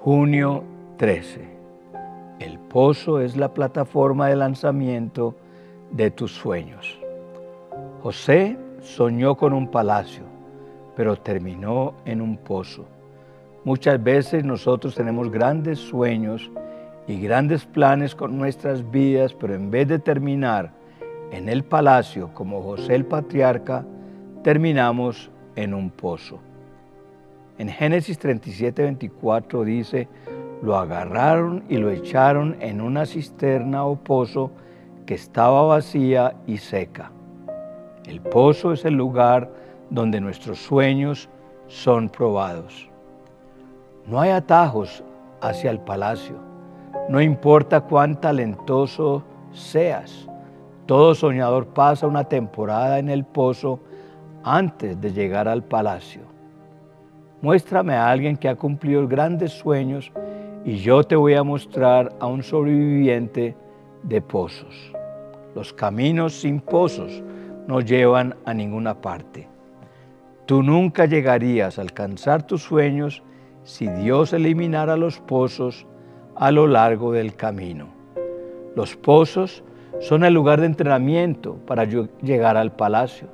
Junio 13. El pozo es la plataforma de lanzamiento de tus sueños. José soñó con un palacio, pero terminó en un pozo. Muchas veces nosotros tenemos grandes sueños y grandes planes con nuestras vidas, pero en vez de terminar en el palacio como José el patriarca, terminamos en un pozo. En Génesis 37, 24 dice, lo agarraron y lo echaron en una cisterna o pozo que estaba vacía y seca. El pozo es el lugar donde nuestros sueños son probados. No hay atajos hacia el palacio. No importa cuán talentoso seas. Todo soñador pasa una temporada en el pozo antes de llegar al palacio. Muéstrame a alguien que ha cumplido grandes sueños y yo te voy a mostrar a un sobreviviente de pozos. Los caminos sin pozos no llevan a ninguna parte. Tú nunca llegarías a alcanzar tus sueños si Dios eliminara los pozos a lo largo del camino. Los pozos son el lugar de entrenamiento para llegar al palacio.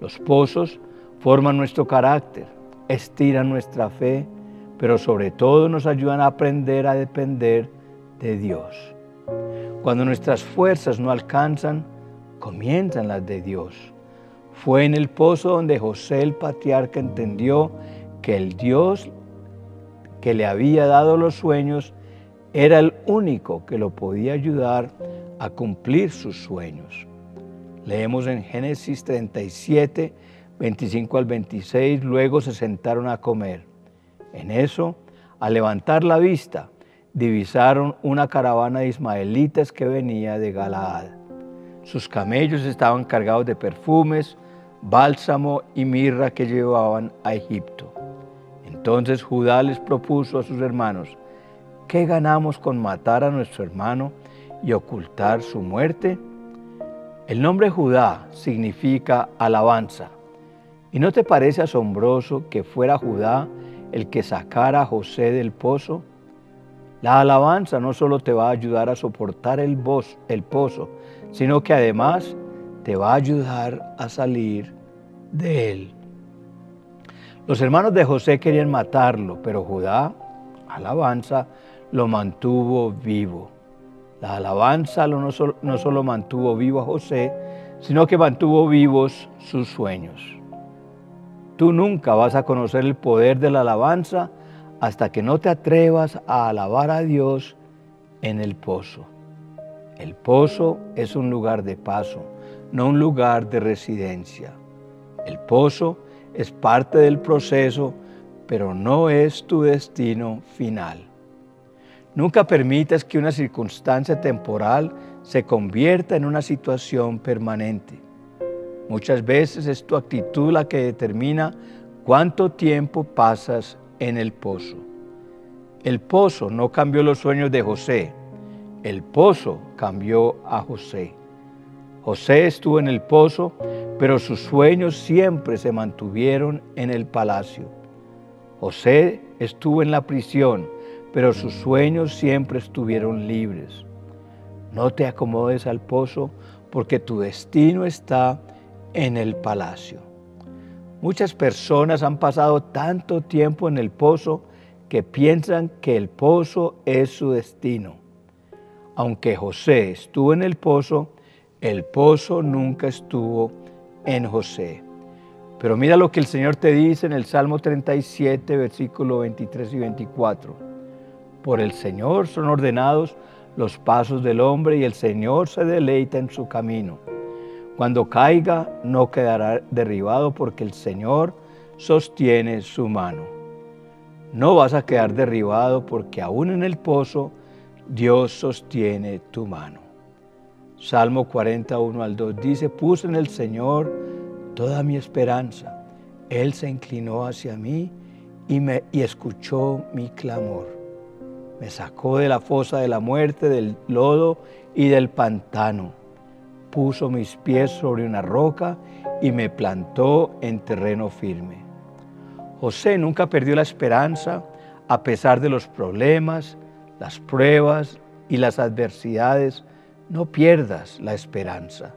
Los pozos forman nuestro carácter, estiran nuestra fe, pero sobre todo nos ayudan a aprender a depender de Dios. Cuando nuestras fuerzas no alcanzan, comienzan las de Dios. Fue en el pozo donde José el patriarca entendió que el Dios que le había dado los sueños era el único que lo podía ayudar a cumplir sus sueños. Leemos en Génesis 37, 25 al 26, luego se sentaron a comer. En eso, al levantar la vista, divisaron una caravana de ismaelitas que venía de Galaad. Sus camellos estaban cargados de perfumes, bálsamo y mirra que llevaban a Egipto. Entonces Judá les propuso a sus hermanos, ¿qué ganamos con matar a nuestro hermano y ocultar su muerte? El nombre Judá significa alabanza. ¿Y no te parece asombroso que fuera Judá el que sacara a José del pozo? La alabanza no solo te va a ayudar a soportar el, pozo, sino que además te va a ayudar a salir de él. Los hermanos de José querían matarlo, pero Judá, alabanza, lo mantuvo vivo. La alabanza no solo, no solo mantuvo vivo a José, sino que mantuvo vivos sus sueños. Tú nunca vas a conocer el poder de la alabanza hasta que no te atrevas a alabar a Dios en el pozo. El pozo es un lugar de paso, no un lugar de residencia. El pozo es parte del proceso, pero no es tu destino final. Nunca permitas que una circunstancia temporal se convierta en una situación permanente. Muchas veces es tu actitud la que determina cuánto tiempo pasas en el pozo. El pozo no cambió los sueños de José, el pozo cambió a José. José estuvo en el pozo, pero sus sueños siempre se mantuvieron en el palacio. José estuvo en la prisión, pero sus sueños siempre estuvieron libres. No te acomodes al pozo porque tu destino está en el palacio. Muchas personas han pasado tanto tiempo en el pozo que piensan que el pozo es su destino. Aunque José estuvo en el pozo, el pozo nunca estuvo en José. Pero mira lo que el Señor te dice en el Salmo 37, versículo 23 y 24. Por el Señor son ordenados los pasos del hombre y el Señor se deleita en su camino. Cuando caiga, no quedará derribado porque el Señor sostiene su mano. No vas a quedar derribado porque aún en el pozo Dios sostiene tu mano. Salmo 41 al 2 dice, puse en el Señor toda mi esperanza. Él se inclinó hacia mí y, me, y escuchó mi clamor. Me sacó de la fosa de la muerte, del lodo y del pantano puso mis pies sobre una roca y me plantó en terreno firme. José nunca perdió la esperanza A pesar de los problemas, las pruebas y las adversidades, no pierdas la esperanza.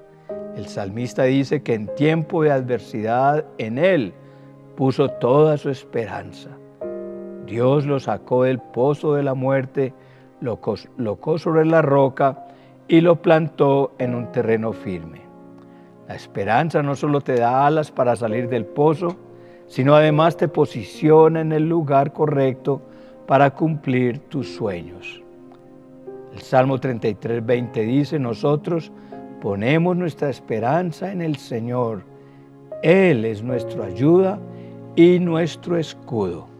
El salmista dice que en tiempo de adversidad en Él puso toda su esperanza. Dios lo sacó del pozo de la muerte, lo colocó sobre la roca y lo plantó en un terreno firme. La esperanza no solo te da alas para salir del pozo, sino además te posiciona en el lugar correcto para cumplir tus sueños. El Salmo 33, 20 dice, nosotros ponemos nuestra esperanza en el Señor. Él es nuestra ayuda y nuestro escudo.